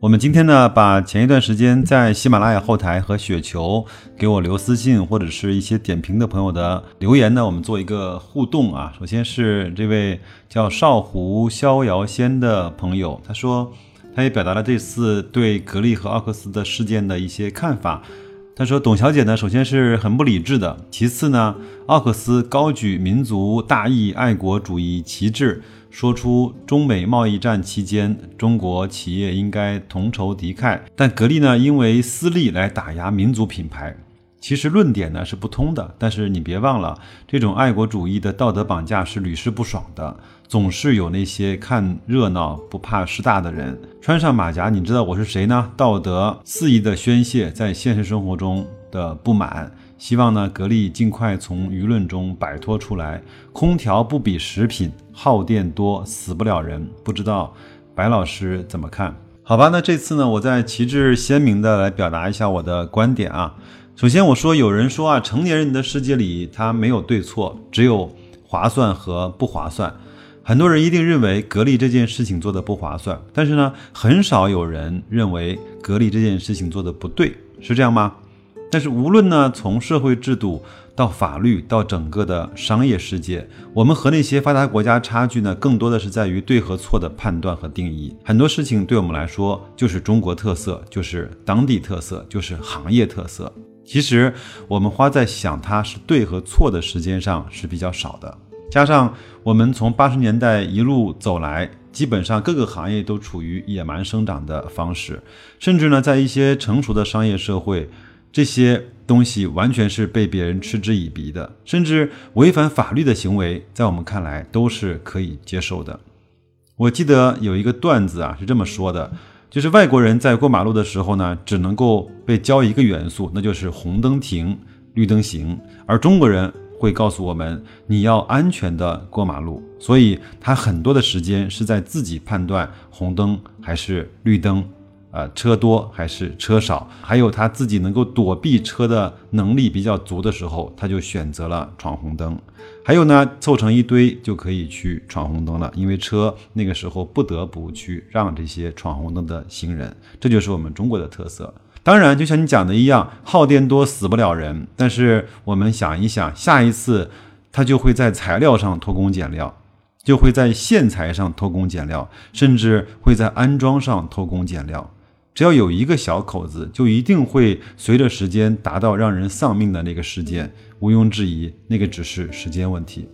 我们今天呢，把前一段时间在喜马拉雅后台和雪球给我留私信或者是一些点评的朋友的留言呢，我们做一个互动啊。首先是这位叫少湖逍遥仙的朋友，他说他也表达了这次对格力和奥克斯的事件的一些看法。他说董小姐呢，首先是很不理智的，其次呢，奥克斯高举民族大义、爱国主义旗帜。说出中美贸易战期间，中国企业应该同仇敌忾，但格力呢，因为私利来打压民族品牌，其实论点呢是不通的。但是你别忘了，这种爱国主义的道德绑架是屡试不爽的，总是有那些看热闹不怕事大的人穿上马甲。你知道我是谁呢？道德肆意的宣泄在现实生活中的不满。希望呢，格力尽快从舆论中摆脱出来。空调不比食品，耗电多，死不了人。不知道白老师怎么看？好吧，那这次呢，我再旗帜鲜明的来表达一下我的观点啊。首先，我说有人说啊，成年人的世界里，他没有对错，只有划算和不划算。很多人一定认为格力这件事情做的不划算，但是呢，很少有人认为格力这件事情做的不对，是这样吗？但是无论呢，从社会制度到法律到整个的商业世界，我们和那些发达国家差距呢，更多的是在于对和错的判断和定义。很多事情对我们来说就是中国特色，就是当地特色，就是行业特色。其实我们花在想它是对和错的时间上是比较少的。加上我们从八十年代一路走来，基本上各个行业都处于野蛮生长的方式，甚至呢，在一些成熟的商业社会。这些东西完全是被别人嗤之以鼻的，甚至违反法律的行为，在我们看来都是可以接受的。我记得有一个段子啊，是这么说的：，就是外国人在过马路的时候呢，只能够被教一个元素，那就是红灯停，绿灯行；而中国人会告诉我们，你要安全的过马路，所以他很多的时间是在自己判断红灯还是绿灯。呃，车多还是车少？还有他自己能够躲避车的能力比较足的时候，他就选择了闯红灯。还有呢，凑成一堆就可以去闯红灯了，因为车那个时候不得不去让这些闯红灯的行人。这就是我们中国的特色。当然，就像你讲的一样，耗电多死不了人。但是我们想一想，下一次他就会在材料上偷工减料，就会在线材上偷工减料，甚至会在安装上偷工减料。只要有一个小口子，就一定会随着时间达到让人丧命的那个事件。毋庸置疑，那个只是时间问题。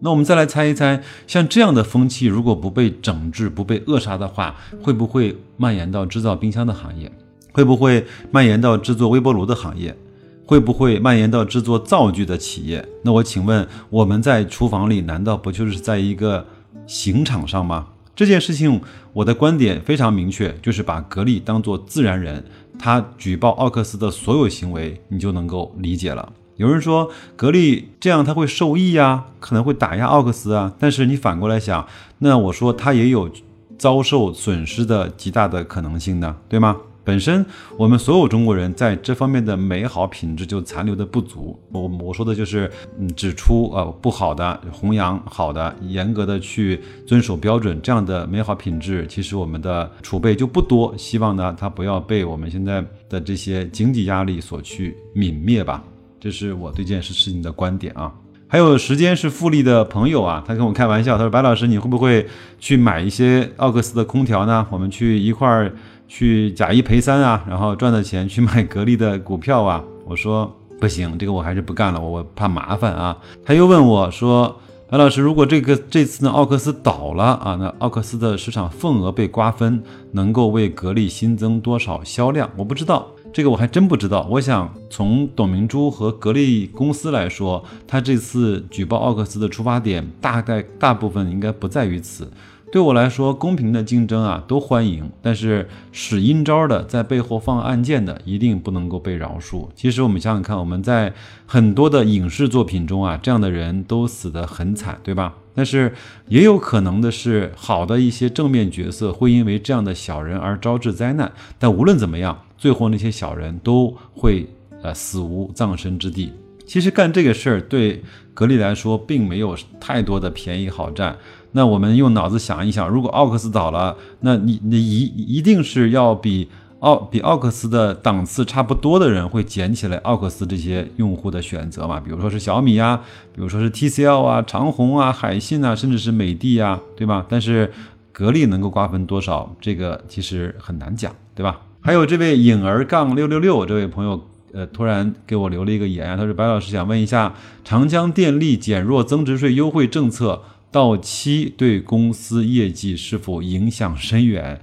那我们再来猜一猜，像这样的风气，如果不被整治、不被扼杀的话，会不会蔓延到制造冰箱的行业？会不会蔓延到制作微波炉的行业？会不会蔓延到制作灶具的企业？那我请问，我们在厨房里难道不就是在一个刑场上吗？这件事情，我的观点非常明确，就是把格力当做自然人，他举报奥克斯的所有行为，你就能够理解了。有人说格力这样他会受益呀，可能会打压奥克斯啊，但是你反过来想，那我说他也有遭受损失的极大的可能性呢，对吗？本身我们所有中国人在这方面的美好品质就残留的不足。我我说的就是，嗯，指出呃不好的，弘扬好的，严格的去遵守标准，这样的美好品质，其实我们的储备就不多。希望呢，它不要被我们现在的这些经济压力所去泯灭吧。这是我对这件事事情的观点啊。还有时间是复利的朋友啊，他跟我开玩笑，他说：“白老师，你会不会去买一些奥克斯的空调呢？我们去一块儿。”去假一赔三啊，然后赚的钱去买格力的股票啊？我说不行，这个我还是不干了，我怕麻烦啊。他又问我说：“白老师，如果这个这次呢奥克斯倒了啊，那奥克斯的市场份额被瓜分，能够为格力新增多少销量？”我不知道，这个我还真不知道。我想从董明珠和格力公司来说，他这次举报奥克斯的出发点大概大部分应该不在于此。对我来说，公平的竞争啊都欢迎，但是使阴招的，在背后放暗箭的，一定不能够被饶恕。其实我们想想看，我们在很多的影视作品中啊，这样的人都死得很惨，对吧？但是也有可能的是，好的一些正面角色会因为这样的小人而招致灾难。但无论怎么样，最后那些小人都会呃死无葬身之地。其实干这个事儿对格力来说并没有太多的便宜好占。那我们用脑子想一想，如果奥克斯倒了，那你你一一定是要比奥比奥克斯的档次差不多的人会捡起来奥克斯这些用户的选择嘛？比如说是小米呀，比如说是 TCL 啊、长虹啊、海信啊，甚至是美的呀，对吧？但是格力能够瓜分多少，这个其实很难讲，对吧？还有这位影儿杠六六六这位朋友，呃，突然给我留了一个言，他说白老师想问一下，长江电力减弱增值税优惠政策。到期对公司业绩是否影响深远？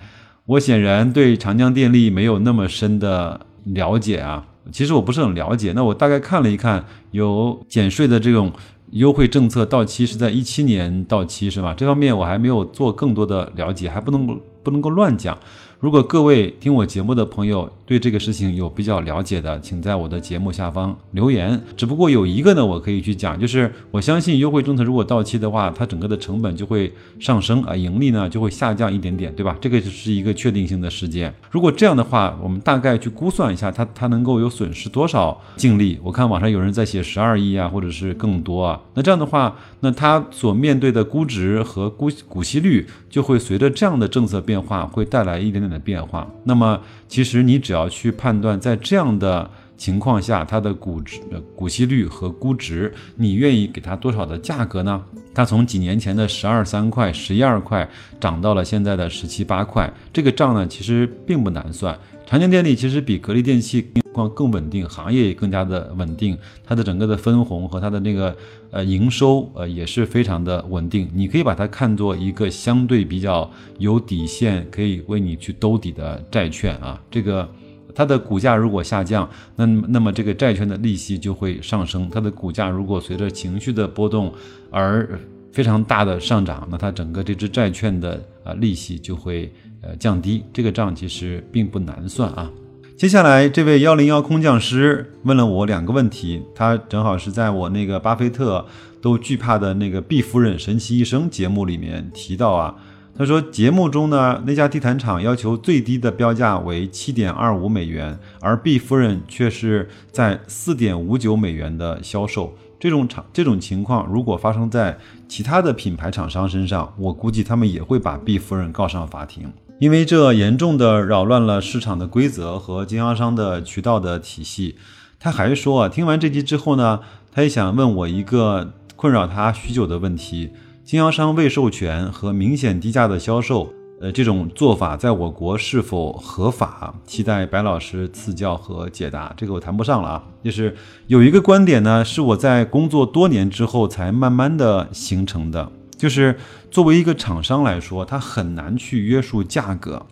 我显然对长江电力没有那么深的了解啊。其实我不是很了解。那我大概看了一看，有减税的这种优惠政策到期是在一七年到期是吧？这方面我还没有做更多的了解，还不能不能够乱讲。如果各位听我节目的朋友对这个事情有比较了解的，请在我的节目下方留言。只不过有一个呢，我可以去讲，就是我相信优惠政策如果到期的话，它整个的成本就会上升啊，盈利呢就会下降一点点，对吧？这个就是一个确定性的事件。如果这样的话，我们大概去估算一下，它它能够有损失多少净利？我看网上有人在写十二亿啊，或者是更多啊。那这样的话，那它所面对的估值和估股息率就会随着这样的政策变化，会带来一点点。的变化，那么其实你只要去判断，在这样的情况下，它的股值、股息率和估值，你愿意给它多少的价格呢？它从几年前的十二三块、十一二块涨到了现在的十七八块，这个账呢，其实并不难算。长江电力其实比格力电器情况更稳定，行业也更加的稳定，它的整个的分红和它的那个呃营收呃也是非常的稳定。你可以把它看作一个相对比较有底线，可以为你去兜底的债券啊。这个它的股价如果下降，那那么这个债券的利息就会上升。它的股价如果随着情绪的波动而非常大的上涨，那它整个这支债券的啊利息就会。呃，降低这个账其实并不难算啊。接下来这位幺零幺空降师问了我两个问题，他正好是在我那个巴菲特都惧怕的那个毕夫人神奇一生节目里面提到啊，他说节目中呢那家地毯厂要求最低的标价为七点二五美元，而毕夫人却是在四点五九美元的销售。这种厂这种情况如果发生在其他的品牌厂商身上，我估计他们也会把毕夫人告上法庭。因为这严重的扰乱了市场的规则和经销商的渠道的体系。他还说啊，听完这集之后呢，他也想问我一个困扰他许久的问题：经销商未授权和明显低价的销售，呃，这种做法在我国是否合法？期待白老师赐教和解答。这个我谈不上了啊，就是有一个观点呢，是我在工作多年之后才慢慢的形成的。就是作为一个厂商来说，他很难去约束价格，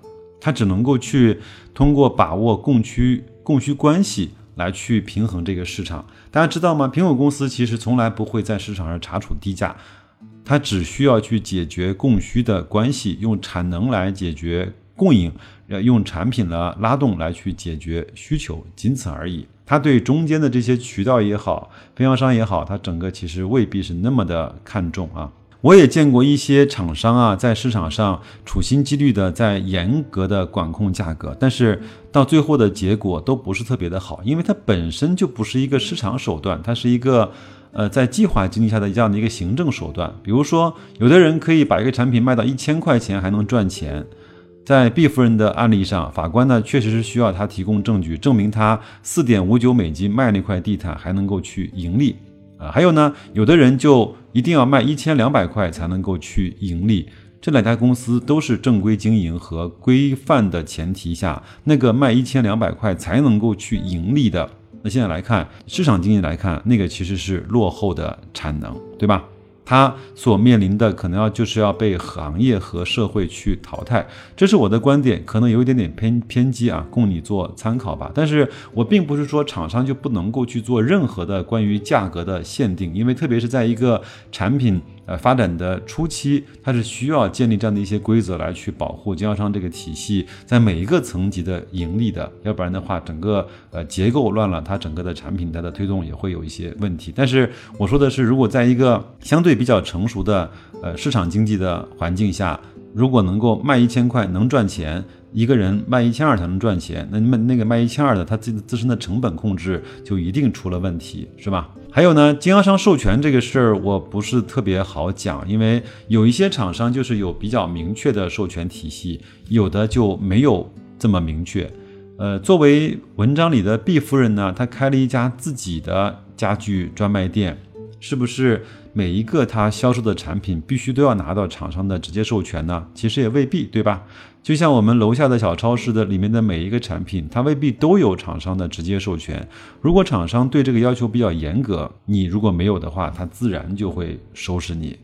他只能够去通过把握供需供需关系来去平衡这个市场。大家知道吗？苹果公司其实从来不会在市场上查处低价，它只需要去解决供需的关系，用产能来解决供应，用产品的拉动来去解决需求，仅此而已。它对中间的这些渠道也好，分销商也好，它整个其实未必是那么的看重啊。我也见过一些厂商啊，在市场上处心积虑的在严格的管控价格，但是到最后的结果都不是特别的好，因为它本身就不是一个市场手段，它是一个呃在计划经济下的这样的一个行政手段。比如说，有的人可以把一个产品卖到一千块钱还能赚钱，在毕夫人的案例上，法官呢确实是需要他提供证据，证明他四点五九美金卖那块地毯还能够去盈利。啊，还有呢，有的人就一定要卖一千两百块才能够去盈利。这两家公司都是正规经营和规范的前提下，那个卖一千两百块才能够去盈利的。那现在来看，市场经济来看，那个其实是落后的产能，对吧？他所面临的可能要就是要被行业和社会去淘汰，这是我的观点，可能有一点点偏偏激啊，供你做参考吧。但是我并不是说厂商就不能够去做任何的关于价格的限定，因为特别是在一个产品呃发展的初期，它是需要建立这样的一些规则来去保护经销商这个体系在每一个层级的盈利的，要不然的话，整个呃结构乱了，它整个的产品它的推动也会有一些问题。但是我说的是，如果在一个相对比较成熟的呃市场经济的环境下，如果能够卖一千块能赚钱。一个人卖一千二才能赚钱，那卖那个卖一千二的，他自己自身的成本控制就一定出了问题，是吧？还有呢，经销商授权这个事儿，我不是特别好讲，因为有一些厂商就是有比较明确的授权体系，有的就没有这么明确。呃，作为文章里的毕夫人呢，她开了一家自己的家具专卖店，是不是每一个他销售的产品必须都要拿到厂商的直接授权呢？其实也未必，对吧？就像我们楼下的小超市的里面的每一个产品，它未必都有厂商的直接授权。如果厂商对这个要求比较严格，你如果没有的话，它自然就会收拾你。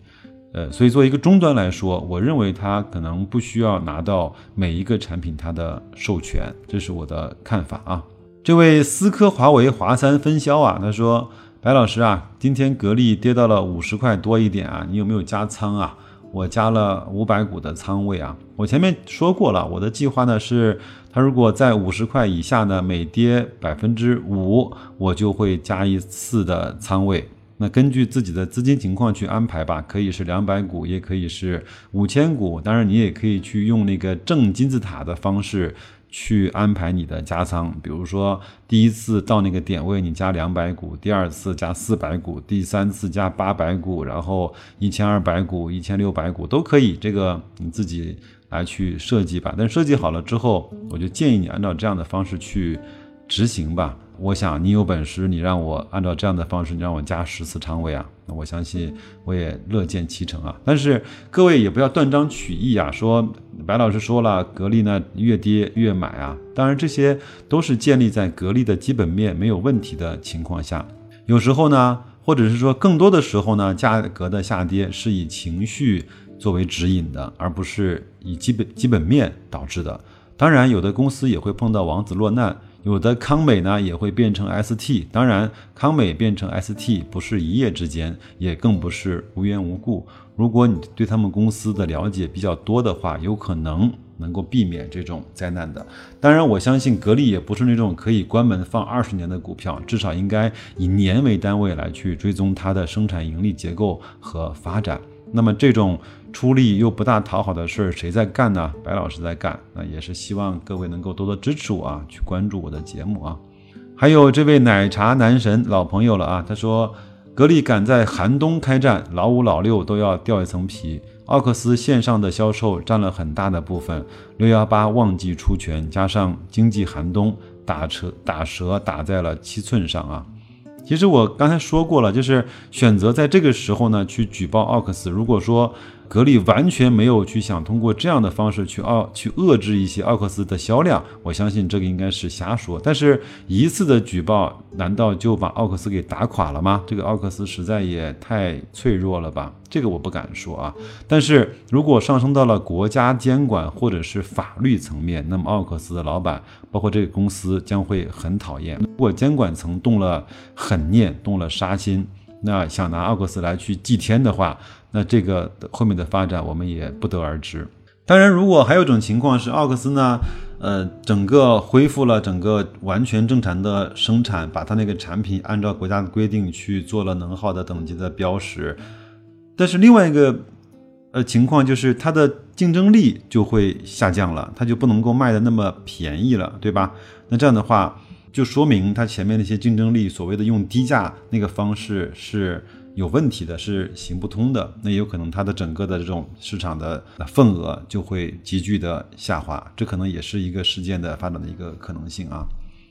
呃，所以作为一个终端来说，我认为它可能不需要拿到每一个产品它的授权，这是我的看法啊。这位思科华为华三分销啊，他说：“白老师啊，今天格力跌到了五十块多一点啊，你有没有加仓啊？”我加了五百股的仓位啊，我前面说过了，我的计划呢是，它如果在五十块以下呢，每跌百分之五，我就会加一次的仓位。那根据自己的资金情况去安排吧，可以是两百股，也可以是五千股，当然你也可以去用那个正金字塔的方式。去安排你的加仓，比如说第一次到那个点位你加两百股，第二次加四百股，第三次加八百股，然后一千二百股、一千六百股都可以，这个你自己来去设计吧。但设计好了之后，我就建议你按照这样的方式去执行吧。我想你有本事，你让我按照这样的方式，你让我加十次仓位啊，那我相信我也乐见其成啊。但是各位也不要断章取义啊，说白老师说了，格力呢越跌越买啊。当然这些都是建立在格力的基本面没有问题的情况下。有时候呢，或者是说更多的时候呢，价格的下跌是以情绪作为指引的，而不是以基本基本面导致的。当然，有的公司也会碰到王子落难。有的康美呢也会变成 ST，当然康美变成 ST 不是一夜之间，也更不是无缘无故。如果你对他们公司的了解比较多的话，有可能能够避免这种灾难的。当然，我相信格力也不是那种可以关门放二十年的股票，至少应该以年为单位来去追踪它的生产盈利结构和发展。那么这种。出力又不大讨好的事儿，谁在干呢？白老师在干。那也是希望各位能够多多支持我啊，去关注我的节目啊。还有这位奶茶男神老朋友了啊，他说格力赶在寒冬开战，老五老六都要掉一层皮。奥克斯线上的销售占了很大的部分，六幺八旺季出拳，加上经济寒冬，打折打折打在了七寸上啊。其实我刚才说过了，就是选择在这个时候呢去举报奥克斯。如果说格力完全没有去想通过这样的方式去奥去遏制一些奥克斯的销量，我相信这个应该是瞎说。但是一次的举报，难道就把奥克斯给打垮了吗？这个奥克斯实在也太脆弱了吧？这个我不敢说啊。但是如果上升到了国家监管或者是法律层面，那么奥克斯的老板，包括这个公司将会很讨厌。如果监管层动了狠念，动了杀心。那想拿奥克斯来去祭天的话，那这个后面的发展我们也不得而知。当然，如果还有一种情况是奥克斯呢，呃，整个恢复了整个完全正常的生产，把它那个产品按照国家的规定去做了能耗的等级的标识，但是另外一个呃情况就是它的竞争力就会下降了，它就不能够卖的那么便宜了，对吧？那这样的话。就说明它前面那些竞争力所谓的用低价那个方式是有问题的，是行不通的。那有可能它的整个的这种市场的份额就会急剧的下滑，这可能也是一个事件的发展的一个可能性啊。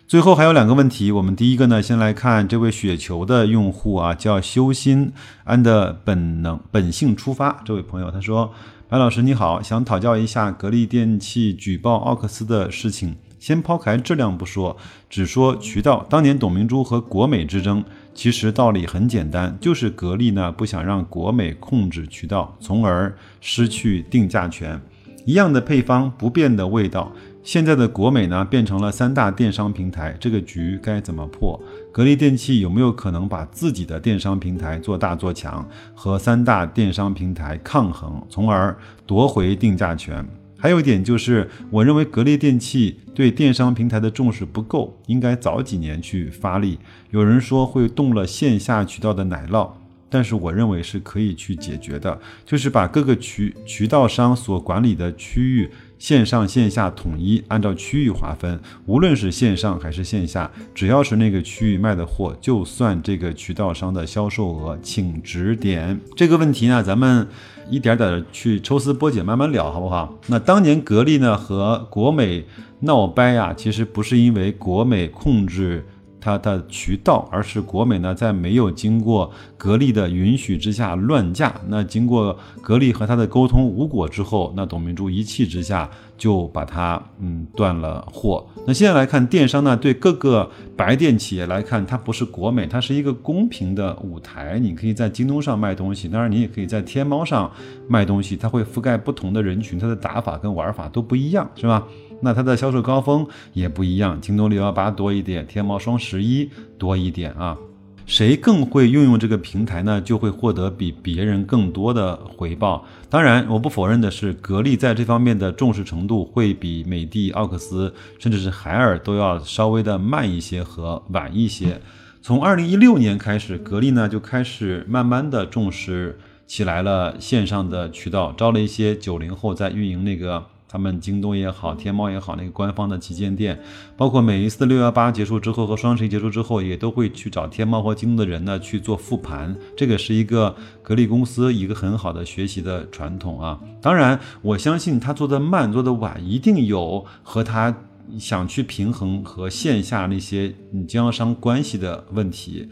最后还有两个问题，我们第一个呢，先来看这位雪球的用户啊，叫修心安的本能本性出发，这位朋友他说：“白老师你好，想讨教一下格力电器举报奥克斯的事情。”先抛开质量不说，只说渠道。当年董明珠和国美之争，其实道理很简单，就是格力呢不想让国美控制渠道，从而失去定价权。一样的配方，不变的味道。现在的国美呢变成了三大电商平台，这个局该怎么破？格力电器有没有可能把自己的电商平台做大做强，和三大电商平台抗衡，从而夺回定价权？还有一点就是，我认为格力电器对电商平台的重视不够，应该早几年去发力。有人说会动了线下渠道的奶酪。但是我认为是可以去解决的，就是把各个渠渠道商所管理的区域线上线下统一按照区域划分，无论是线上还是线下，只要是那个区域卖的货，就算这个渠道商的销售额，请指点这个问题呢，咱 们一点点的去抽丝剥茧，慢慢聊，好不好？那当年格力呢和国美闹掰呀，其实不是因为国美控制。它的渠道，而是国美呢，在没有经过格力的允许之下乱价。那经过格力和他的沟通无果之后，那董明珠一气之下就把它嗯断了货。那现在来看，电商呢对各个白电企业来看，它不是国美，它是一个公平的舞台。你可以在京东上卖东西，当然你也可以在天猫上卖东西，它会覆盖不同的人群，它的打法跟玩法都不一样，是吧？那它的销售高峰也不一样，京东六幺八多一点，天猫双十一多一点啊。谁更会运用这个平台呢？就会获得比别人更多的回报。当然，我不否认的是，格力在这方面的重视程度会比美的、奥克斯，甚至是海尔都要稍微的慢一些和晚一些。从二零一六年开始，格力呢就开始慢慢的重视起来了线上的渠道，招了一些九零后在运营那个。他们京东也好，天猫也好，那个官方的旗舰店，包括每一次六幺八结束之后和双十一结束之后，也都会去找天猫和京东的人呢去做复盘。这个是一个格力公司一个很好的学习的传统啊。当然，我相信他做的慢，做的晚，一定有和他想去平衡和线下那些经销商关系的问题。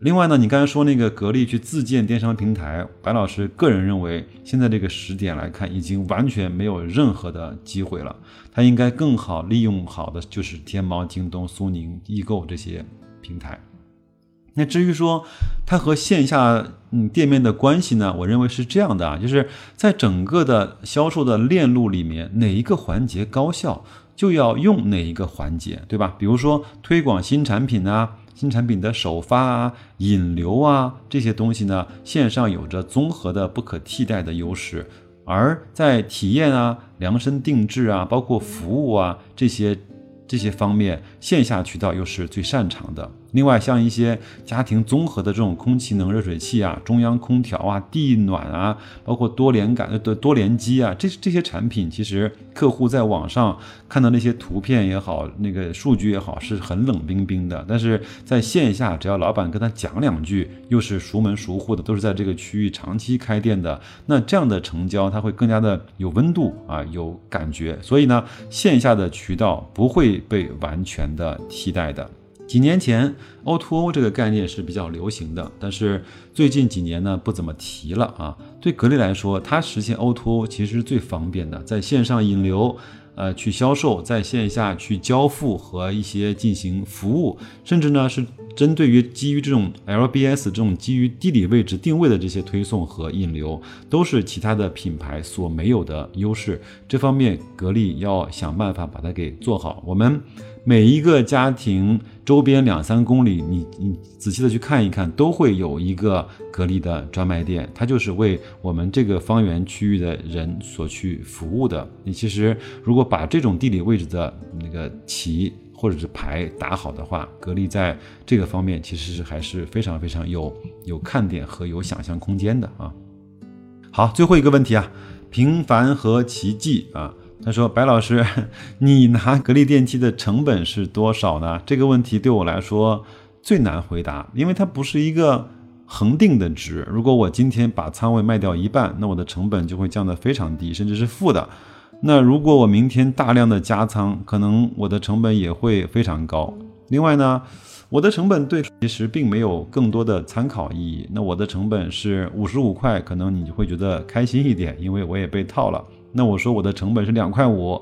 另外呢，你刚才说那个格力去自建电商平台，白老师个人认为，现在这个时点来看，已经完全没有任何的机会了。它应该更好利用好的就是天猫、京东、苏宁易购这些平台。那至于说它和线下嗯店面的关系呢，我认为是这样的啊，就是在整个的销售的链路里面，哪一个环节高效，就要用哪一个环节，对吧？比如说推广新产品啊。新产品的首发啊、引流啊这些东西呢，线上有着综合的不可替代的优势，而在体验啊、量身定制啊、包括服务啊这些这些方面，线下渠道又是最擅长的。另外，像一些家庭综合的这种空气能热水器啊、中央空调啊、地暖啊，包括多连感的多联机啊，这这些产品，其实客户在网上看到那些图片也好，那个数据也好，是很冷冰冰的。但是在线下，只要老板跟他讲两句，又是熟门熟户的，都是在这个区域长期开店的，那这样的成交，他会更加的有温度啊，有感觉。所以呢，线下的渠道不会被完全的替代的。几年前，O2O 这个概念是比较流行的，但是最近几年呢，不怎么提了啊。对格力来说，它实现 O2O 其实是最方便的，在线上引流，呃，去销售，在线下去交付和一些进行服务，甚至呢是针对于基于这种 LBS 这种基于地理位置定位的这些推送和引流，都是其他的品牌所没有的优势。这方面，格力要想办法把它给做好。我们。每一个家庭周边两三公里，你你仔细的去看一看，都会有一个格力的专卖店，它就是为我们这个方圆区域的人所去服务的。你其实如果把这种地理位置的那个旗或者是牌打好的话，格力在这个方面其实是还是非常非常有有看点和有想象空间的啊。好，最后一个问题啊，平凡和奇迹啊。他说：“白老师，你拿格力电器的成本是多少呢？这个问题对我来说最难回答，因为它不是一个恒定的值。如果我今天把仓位卖掉一半，那我的成本就会降得非常低，甚至是负的。那如果我明天大量的加仓，可能我的成本也会非常高。另外呢，我的成本对其实并没有更多的参考意义。那我的成本是五十五块，可能你会觉得开心一点，因为我也被套了。”那我说我的成本是两块五，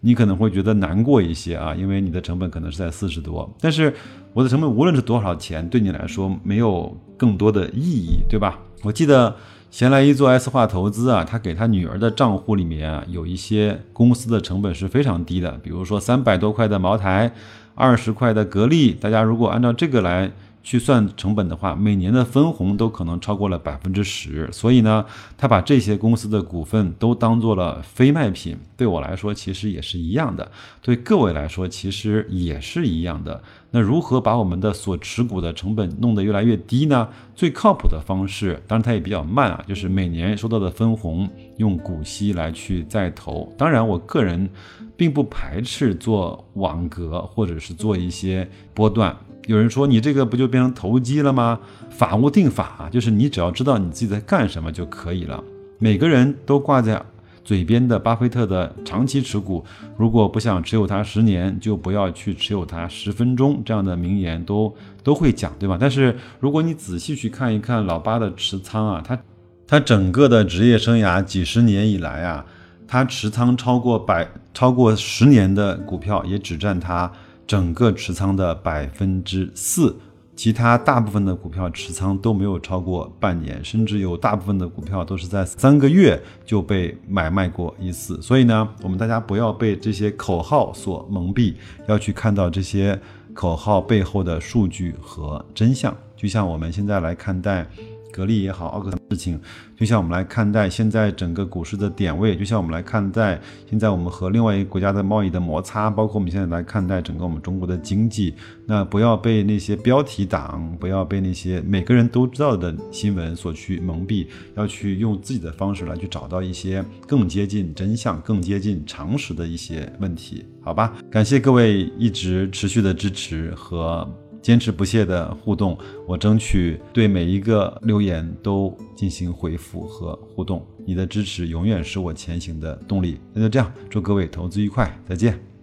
你可能会觉得难过一些啊，因为你的成本可能是在四十多。但是我的成本无论是多少钱，对你来说没有更多的意义，对吧？我记得闲来一做 S 化投资啊，他给他女儿的账户里面啊，有一些公司的成本是非常低的，比如说三百多块的茅台，二十块的格力，大家如果按照这个来。去算成本的话，每年的分红都可能超过了百分之十，所以呢，他把这些公司的股份都当做了非卖品。对我来说，其实也是一样的；对各位来说，其实也是一样的。那如何把我们的所持股的成本弄得越来越低呢？最靠谱的方式，当然它也比较慢啊，就是每年收到的分红用股息来去再投。当然，我个人并不排斥做网格或者是做一些波段。有人说你这个不就变成投机了吗？法无定法，就是你只要知道你自己在干什么就可以了。每个人都挂在嘴边的巴菲特的长期持股，如果不想持有它十年，就不要去持有它十分钟，这样的名言都都会讲，对吧？但是如果你仔细去看一看老巴的持仓啊，他他整个的职业生涯几十年以来啊，他持仓超过百超过十年的股票也只占他。整个持仓的百分之四，其他大部分的股票持仓都没有超过半年，甚至有大部分的股票都是在三个月就被买卖过一次。所以呢，我们大家不要被这些口号所蒙蔽，要去看到这些口号背后的数据和真相。就像我们现在来看待。格力也好，奥克斯事情，就像我们来看待现在整个股市的点位，就像我们来看待现在我们和另外一个国家的贸易的摩擦，包括我们现在来看待整个我们中国的经济。那不要被那些标题党，不要被那些每个人都知道的新闻所去蒙蔽，要去用自己的方式来去找到一些更接近真相、更接近常识的一些问题，好吧？感谢各位一直持续的支持和。坚持不懈的互动，我争取对每一个留言都进行回复和互动。你的支持永远是我前行的动力。那就这样，祝各位投资愉快，再见。